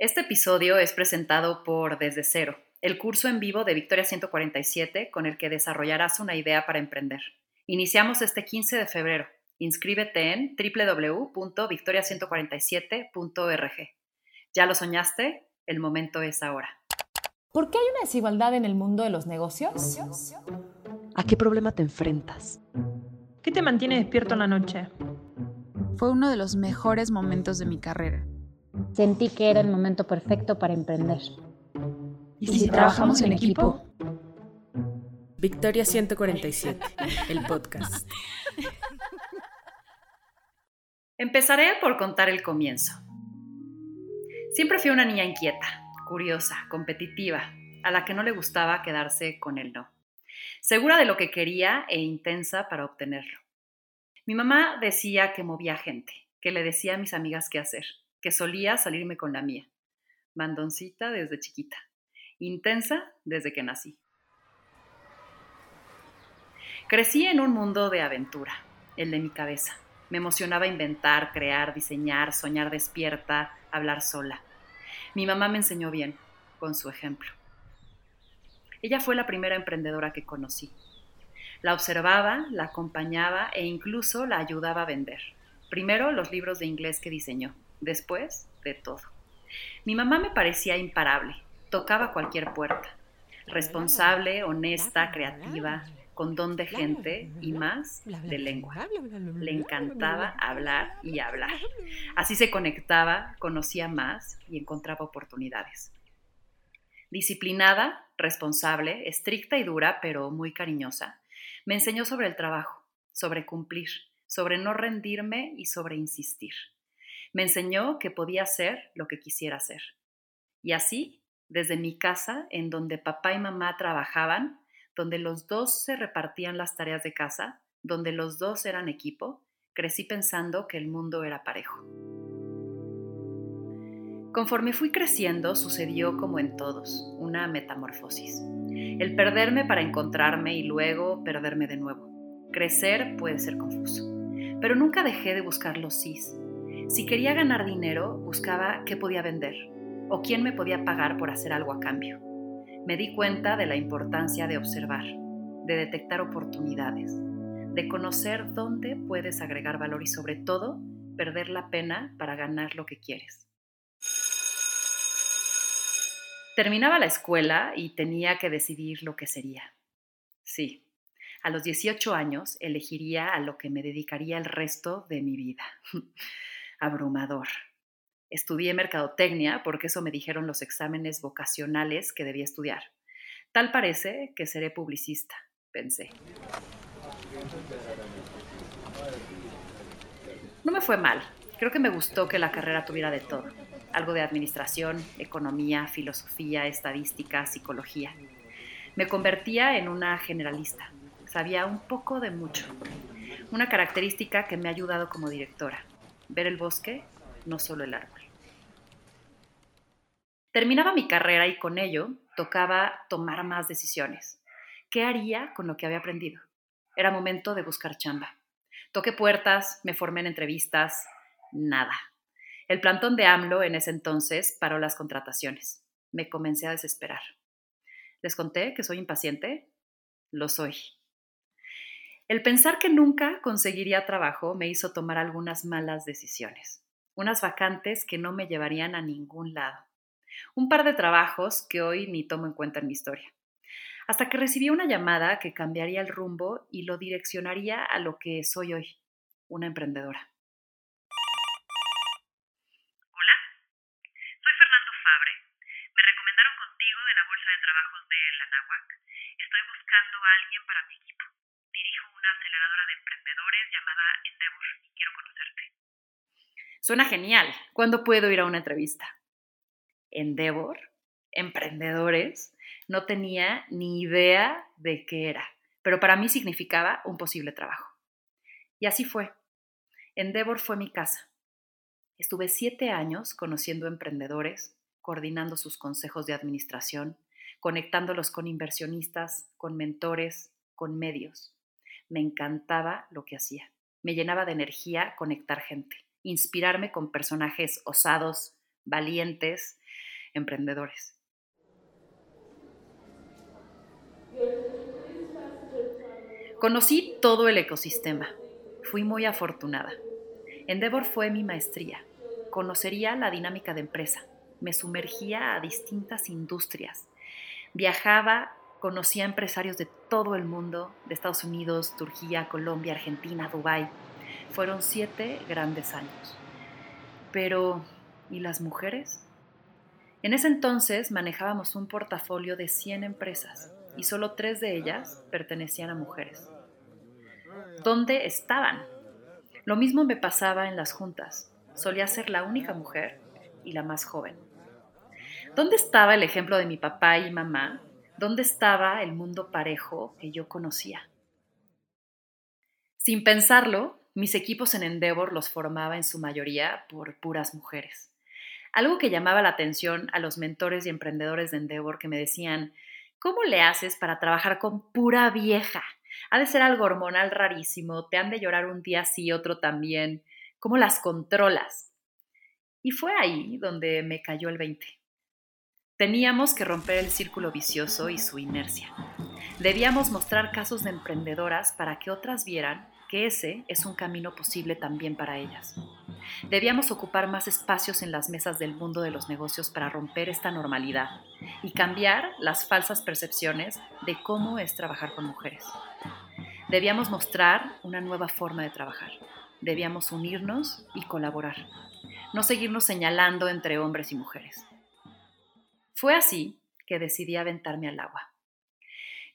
Este episodio es presentado por Desde Cero, el curso en vivo de Victoria 147 con el que desarrollarás una idea para emprender. Iniciamos este 15 de febrero. Inscríbete en www.victoria147.org. ¿Ya lo soñaste? El momento es ahora. ¿Por qué hay una desigualdad en el mundo de los negocios? ¿A qué problema te enfrentas? ¿Qué te mantiene despierto en la noche? Fue uno de los mejores momentos de mi carrera. Sentí que era el momento perfecto para emprender. ¿Y si, trabajamos en equipo? Victoria 147, el podcast. Empezaré por contar el comienzo. Siempre fui una niña inquieta, curiosa, competitiva, a la que no le gustaba quedarse con el no. Segura de lo que quería e intensa para obtenerlo. Mi mamá decía que movía gente, que le decía a mis amigas qué hacer, que solía salirme con la mía. Mandoncita desde chiquita, intensa desde que nací. Crecí en un mundo de aventura, el de mi cabeza. Me emocionaba inventar, crear, diseñar, soñar despierta, hablar sola. Mi mamá me enseñó bien, con su ejemplo. Ella fue la primera emprendedora que conocí. La observaba, la acompañaba e incluso la ayudaba a vender. Primero los libros de inglés que diseñó, después de todo. Mi mamá me parecía imparable, tocaba cualquier puerta. Responsable, honesta, creativa, con don de gente y más de lengua. Le encantaba hablar y hablar. Así se conectaba, conocía más y encontraba oportunidades. Disciplinada, responsable, estricta y dura, pero muy cariñosa, me enseñó sobre el trabajo, sobre cumplir, sobre no rendirme y sobre insistir. Me enseñó que podía hacer lo que quisiera hacer. Y así, desde mi casa, en donde papá y mamá trabajaban, donde los dos se repartían las tareas de casa, donde los dos eran equipo, crecí pensando que el mundo era parejo. Conforme fui creciendo, sucedió como en todos, una metamorfosis. El perderme para encontrarme y luego perderme de nuevo. Crecer puede ser confuso, pero nunca dejé de buscar los sís, si quería ganar dinero, buscaba qué podía vender o quién me podía pagar por hacer algo a cambio. Me di cuenta de la importancia de observar, de detectar oportunidades, de conocer dónde puedes agregar valor y sobre todo perder la pena para ganar lo que quieres. Terminaba la escuela y tenía que decidir lo que sería. Sí, a los 18 años elegiría a lo que me dedicaría el resto de mi vida. Abrumador. Estudié mercadotecnia porque eso me dijeron los exámenes vocacionales que debía estudiar. Tal parece que seré publicista, pensé. No me fue mal. Creo que me gustó que la carrera tuviera de todo. Algo de administración, economía, filosofía, estadística, psicología. Me convertía en una generalista. Sabía un poco de mucho. Una característica que me ha ayudado como directora ver el bosque, no solo el árbol. Terminaba mi carrera y con ello tocaba tomar más decisiones. ¿Qué haría con lo que había aprendido? Era momento de buscar chamba. Toqué puertas, me formé en entrevistas, nada. El plantón de AMLO en ese entonces paró las contrataciones. Me comencé a desesperar. ¿Les conté que soy impaciente? Lo soy. El pensar que nunca conseguiría trabajo me hizo tomar algunas malas decisiones, unas vacantes que no me llevarían a ningún lado, un par de trabajos que hoy ni tomo en cuenta en mi historia, hasta que recibí una llamada que cambiaría el rumbo y lo direccionaría a lo que soy hoy, una emprendedora. Llamada Endeavor y quiero conocerte. Suena genial. ¿Cuándo puedo ir a una entrevista? Endeavor, emprendedores, no tenía ni idea de qué era, pero para mí significaba un posible trabajo. Y así fue. Endeavor fue mi casa. Estuve siete años conociendo emprendedores, coordinando sus consejos de administración, conectándolos con inversionistas, con mentores, con medios. Me encantaba lo que hacía. Me llenaba de energía conectar gente, inspirarme con personajes osados, valientes, emprendedores. Conocí todo el ecosistema. Fui muy afortunada. Endeavor fue mi maestría. Conocería la dinámica de empresa. Me sumergía a distintas industrias. Viajaba, conocía empresarios de todo el mundo, de Estados Unidos, Turquía, Colombia, Argentina, Dubái. Fueron siete grandes años. Pero, ¿y las mujeres? En ese entonces manejábamos un portafolio de 100 empresas y solo tres de ellas pertenecían a mujeres. ¿Dónde estaban? Lo mismo me pasaba en las juntas. Solía ser la única mujer y la más joven. ¿Dónde estaba el ejemplo de mi papá y mamá? ¿Dónde estaba el mundo parejo que yo conocía? Sin pensarlo, mis equipos en Endeavor los formaba en su mayoría por puras mujeres. Algo que llamaba la atención a los mentores y emprendedores de Endeavor que me decían, ¿cómo le haces para trabajar con pura vieja? Ha de ser algo hormonal rarísimo, te han de llorar un día sí, otro también. ¿Cómo las controlas? Y fue ahí donde me cayó el 20. Teníamos que romper el círculo vicioso y su inercia. Debíamos mostrar casos de emprendedoras para que otras vieran que ese es un camino posible también para ellas. Debíamos ocupar más espacios en las mesas del mundo de los negocios para romper esta normalidad y cambiar las falsas percepciones de cómo es trabajar con mujeres. Debíamos mostrar una nueva forma de trabajar. Debíamos unirnos y colaborar, no seguirnos señalando entre hombres y mujeres. Fue así que decidí aventarme al agua.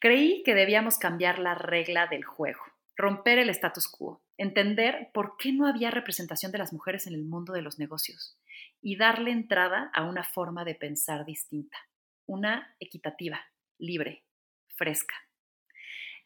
Creí que debíamos cambiar la regla del juego romper el status quo, entender por qué no había representación de las mujeres en el mundo de los negocios y darle entrada a una forma de pensar distinta, una equitativa, libre, fresca.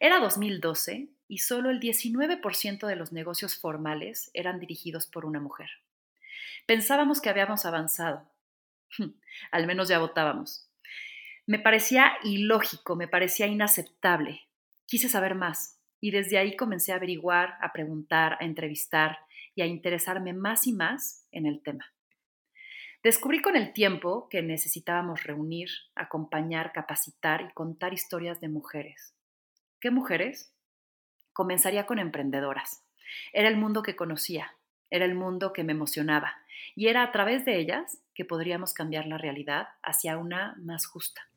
Era 2012 y solo el 19% de los negocios formales eran dirigidos por una mujer. Pensábamos que habíamos avanzado. Al menos ya votábamos. Me parecía ilógico, me parecía inaceptable. Quise saber más y desde ahí comencé a averiguar, a preguntar, a entrevistar y a interesarme más y más en el tema. Descubrí con el tiempo que necesitábamos reunir, acompañar, capacitar y contar historias de mujeres. ¿Qué mujeres? Comenzaría con emprendedoras. Era el mundo que conocía, era el mundo que me emocionaba y era a través de ellas que podríamos cambiar la realidad hacia una más justa.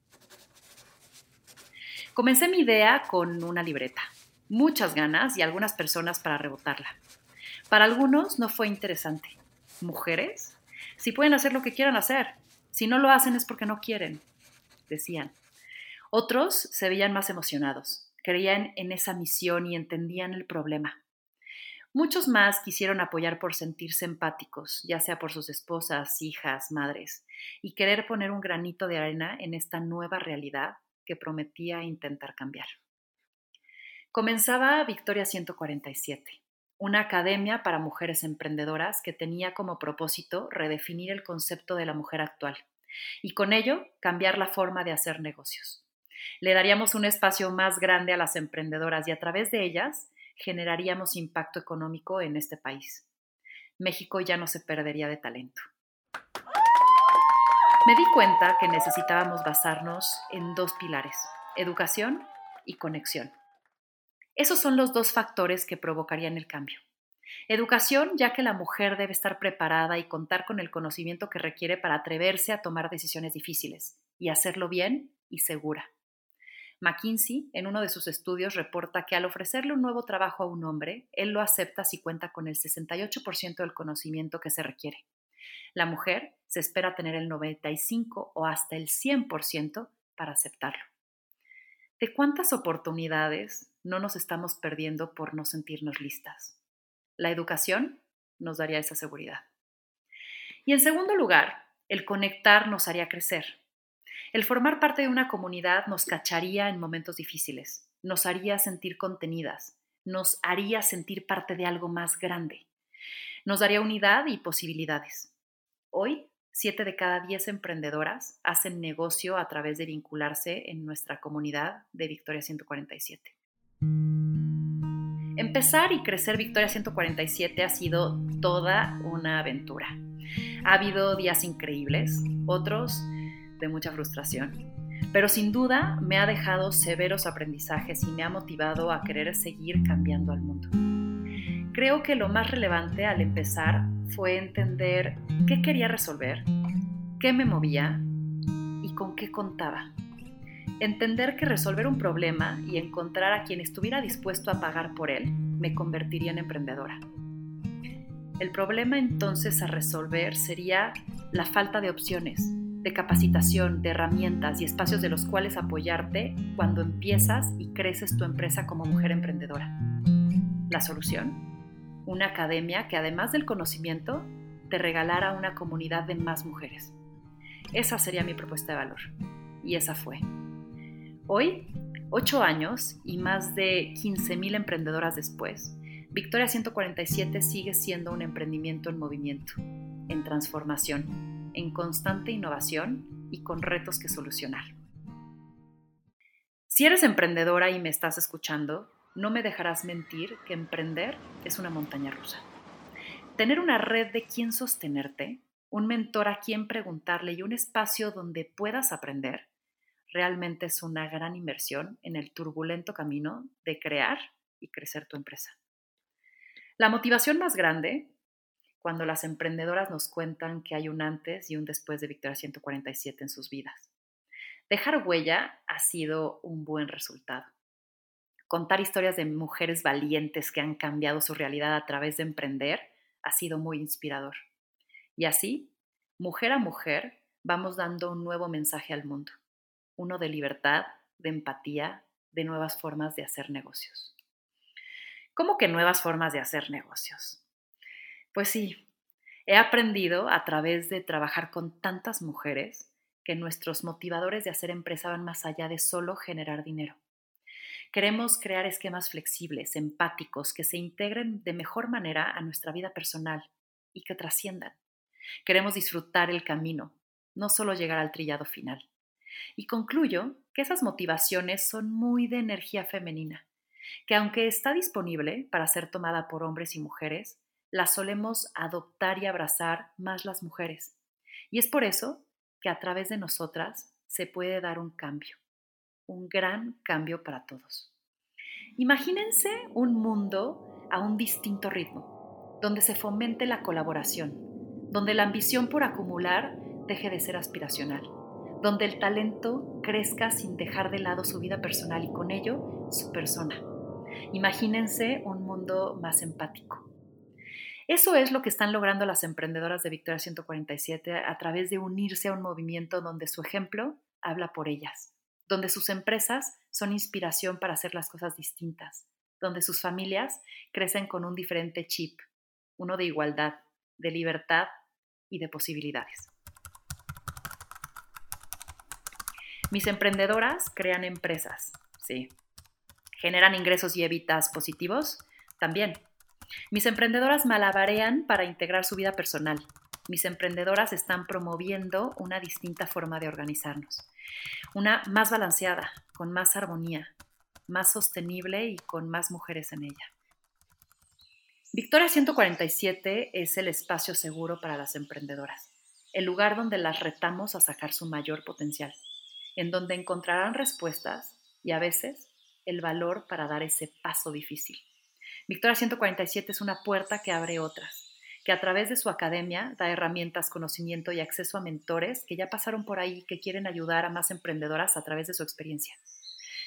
Comencé mi idea con una libreta muchas ganas y algunas personas para rebotarla. Para algunos no fue interesante. ¿Mujeres? Si pueden hacer lo que quieran hacer. Si no lo hacen es porque no quieren, decían. Otros se veían más emocionados, creían en esa misión y entendían el problema. Muchos más quisieron apoyar por sentirse empáticos, ya sea por sus esposas, hijas, madres, y querer poner un granito de arena en esta nueva realidad que prometía intentar cambiar. Comenzaba Victoria 147, una academia para mujeres emprendedoras que tenía como propósito redefinir el concepto de la mujer actual y con ello cambiar la forma de hacer negocios. Le daríamos un espacio más grande a las emprendedoras y a través de ellas generaríamos impacto económico en este país. México ya no se perdería de talento. Me di cuenta que necesitábamos basarnos en dos pilares, educación y conexión. Esos son los dos factores que provocarían el cambio. Educación, ya que la mujer debe estar preparada y contar con el conocimiento que requiere para atreverse a tomar decisiones difíciles y hacerlo bien y segura. McKinsey, en uno de sus estudios, reporta que al ofrecerle un nuevo trabajo a un hombre, él lo acepta si cuenta con el 68% del conocimiento que se requiere. La mujer se espera tener el 95 o hasta el 100% para aceptarlo. ¿De cuántas oportunidades no nos estamos perdiendo por no sentirnos listas? La educación nos daría esa seguridad. Y en segundo lugar, el conectar nos haría crecer. El formar parte de una comunidad nos cacharía en momentos difíciles, nos haría sentir contenidas, nos haría sentir parte de algo más grande, nos daría unidad y posibilidades. Hoy 7 de cada 10 emprendedoras hacen negocio a través de vincularse en nuestra comunidad de Victoria 147. Empezar y crecer Victoria 147 ha sido toda una aventura. Ha habido días increíbles, otros de mucha frustración, pero sin duda me ha dejado severos aprendizajes y me ha motivado a querer seguir cambiando al mundo. Creo que lo más relevante al empezar fue entender qué quería resolver, qué me movía y con qué contaba. Entender que resolver un problema y encontrar a quien estuviera dispuesto a pagar por él me convertiría en emprendedora. El problema entonces a resolver sería la falta de opciones, de capacitación, de herramientas y espacios de los cuales apoyarte cuando empiezas y creces tu empresa como mujer emprendedora. La solución, una academia que además del conocimiento te regalara una comunidad de más mujeres. Esa sería mi propuesta de valor. Y esa fue. Hoy, ocho años y más de 15.000 emprendedoras después, Victoria 147 sigue siendo un emprendimiento en movimiento, en transformación, en constante innovación y con retos que solucionar. Si eres emprendedora y me estás escuchando, no me dejarás mentir que emprender es una montaña rusa. Tener una red de quien sostenerte, un mentor a quien preguntarle y un espacio donde puedas aprender, realmente es una gran inversión en el turbulento camino de crear y crecer tu empresa. La motivación más grande, cuando las emprendedoras nos cuentan que hay un antes y un después de Victoria 147 en sus vidas. Dejar huella ha sido un buen resultado contar historias de mujeres valientes que han cambiado su realidad a través de emprender ha sido muy inspirador. Y así, mujer a mujer, vamos dando un nuevo mensaje al mundo, uno de libertad, de empatía, de nuevas formas de hacer negocios. ¿Cómo que nuevas formas de hacer negocios? Pues sí, he aprendido a través de trabajar con tantas mujeres que nuestros motivadores de hacer empresa van más allá de solo generar dinero. Queremos crear esquemas flexibles, empáticos, que se integren de mejor manera a nuestra vida personal y que trasciendan. Queremos disfrutar el camino, no solo llegar al trillado final. Y concluyo que esas motivaciones son muy de energía femenina, que aunque está disponible para ser tomada por hombres y mujeres, la solemos adoptar y abrazar más las mujeres. Y es por eso que a través de nosotras se puede dar un cambio un gran cambio para todos. Imagínense un mundo a un distinto ritmo, donde se fomente la colaboración, donde la ambición por acumular deje de ser aspiracional, donde el talento crezca sin dejar de lado su vida personal y con ello su persona. Imagínense un mundo más empático. Eso es lo que están logrando las emprendedoras de Victoria 147 a través de unirse a un movimiento donde su ejemplo habla por ellas donde sus empresas son inspiración para hacer las cosas distintas, donde sus familias crecen con un diferente chip, uno de igualdad, de libertad y de posibilidades. Mis emprendedoras crean empresas, sí. Generan ingresos y evitas positivos, también. Mis emprendedoras malabarean para integrar su vida personal. Mis emprendedoras están promoviendo una distinta forma de organizarnos una más balanceada, con más armonía, más sostenible y con más mujeres en ella. Victoria 147 es el espacio seguro para las emprendedoras, el lugar donde las retamos a sacar su mayor potencial, en donde encontrarán respuestas y a veces el valor para dar ese paso difícil. Victoria 147 es una puerta que abre otras, que a través de su academia da herramientas, conocimiento y acceso a mentores que ya pasaron por ahí que quieren ayudar a más emprendedoras a través de su experiencia.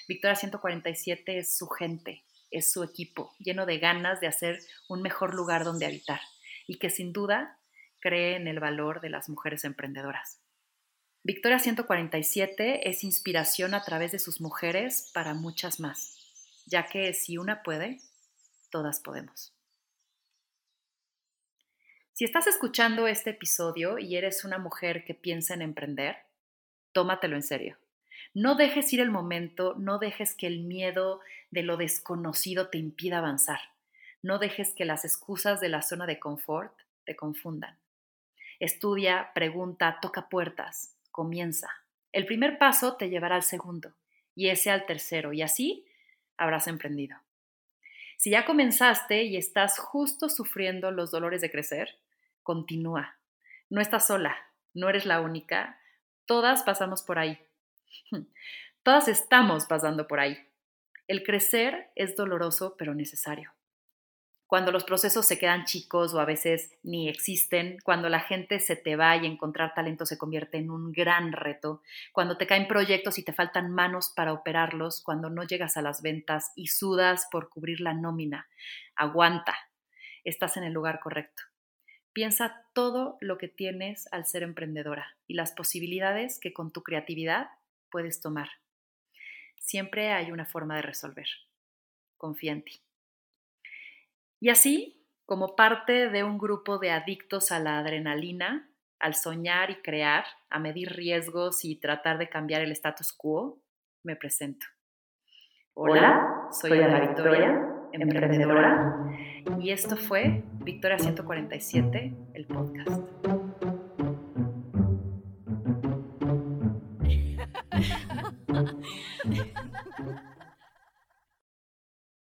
Victoria 147 es su gente, es su equipo, lleno de ganas de hacer un mejor lugar donde habitar y que sin duda cree en el valor de las mujeres emprendedoras. Victoria 147 es inspiración a través de sus mujeres para muchas más, ya que si una puede, todas podemos. Si estás escuchando este episodio y eres una mujer que piensa en emprender, tómatelo en serio. No dejes ir el momento, no dejes que el miedo de lo desconocido te impida avanzar. No dejes que las excusas de la zona de confort te confundan. Estudia, pregunta, toca puertas, comienza. El primer paso te llevará al segundo y ese al tercero y así habrás emprendido. Si ya comenzaste y estás justo sufriendo los dolores de crecer, continúa. No estás sola, no eres la única, Todas pasamos por ahí. Todas estamos pasando por ahí. El crecer es doloroso pero necesario. Cuando los procesos se quedan chicos o a veces ni existen, cuando la gente se te va y encontrar talento se convierte en un gran reto, cuando te caen proyectos y te faltan manos para operarlos, cuando no llegas a las ventas y sudas por cubrir la nómina, aguanta, estás en el lugar correcto. Piensa todo lo que tienes al ser emprendedora y las posibilidades que con tu creatividad puedes tomar. Siempre hay una forma de resolver. Confía en ti. Y así, como parte de un grupo de adictos a la adrenalina, al soñar y crear, a medir riesgos y tratar de cambiar el status quo, me presento. Hola, soy, Ana Victoria, emprendedora, y esto fue Victoria 147, el podcast.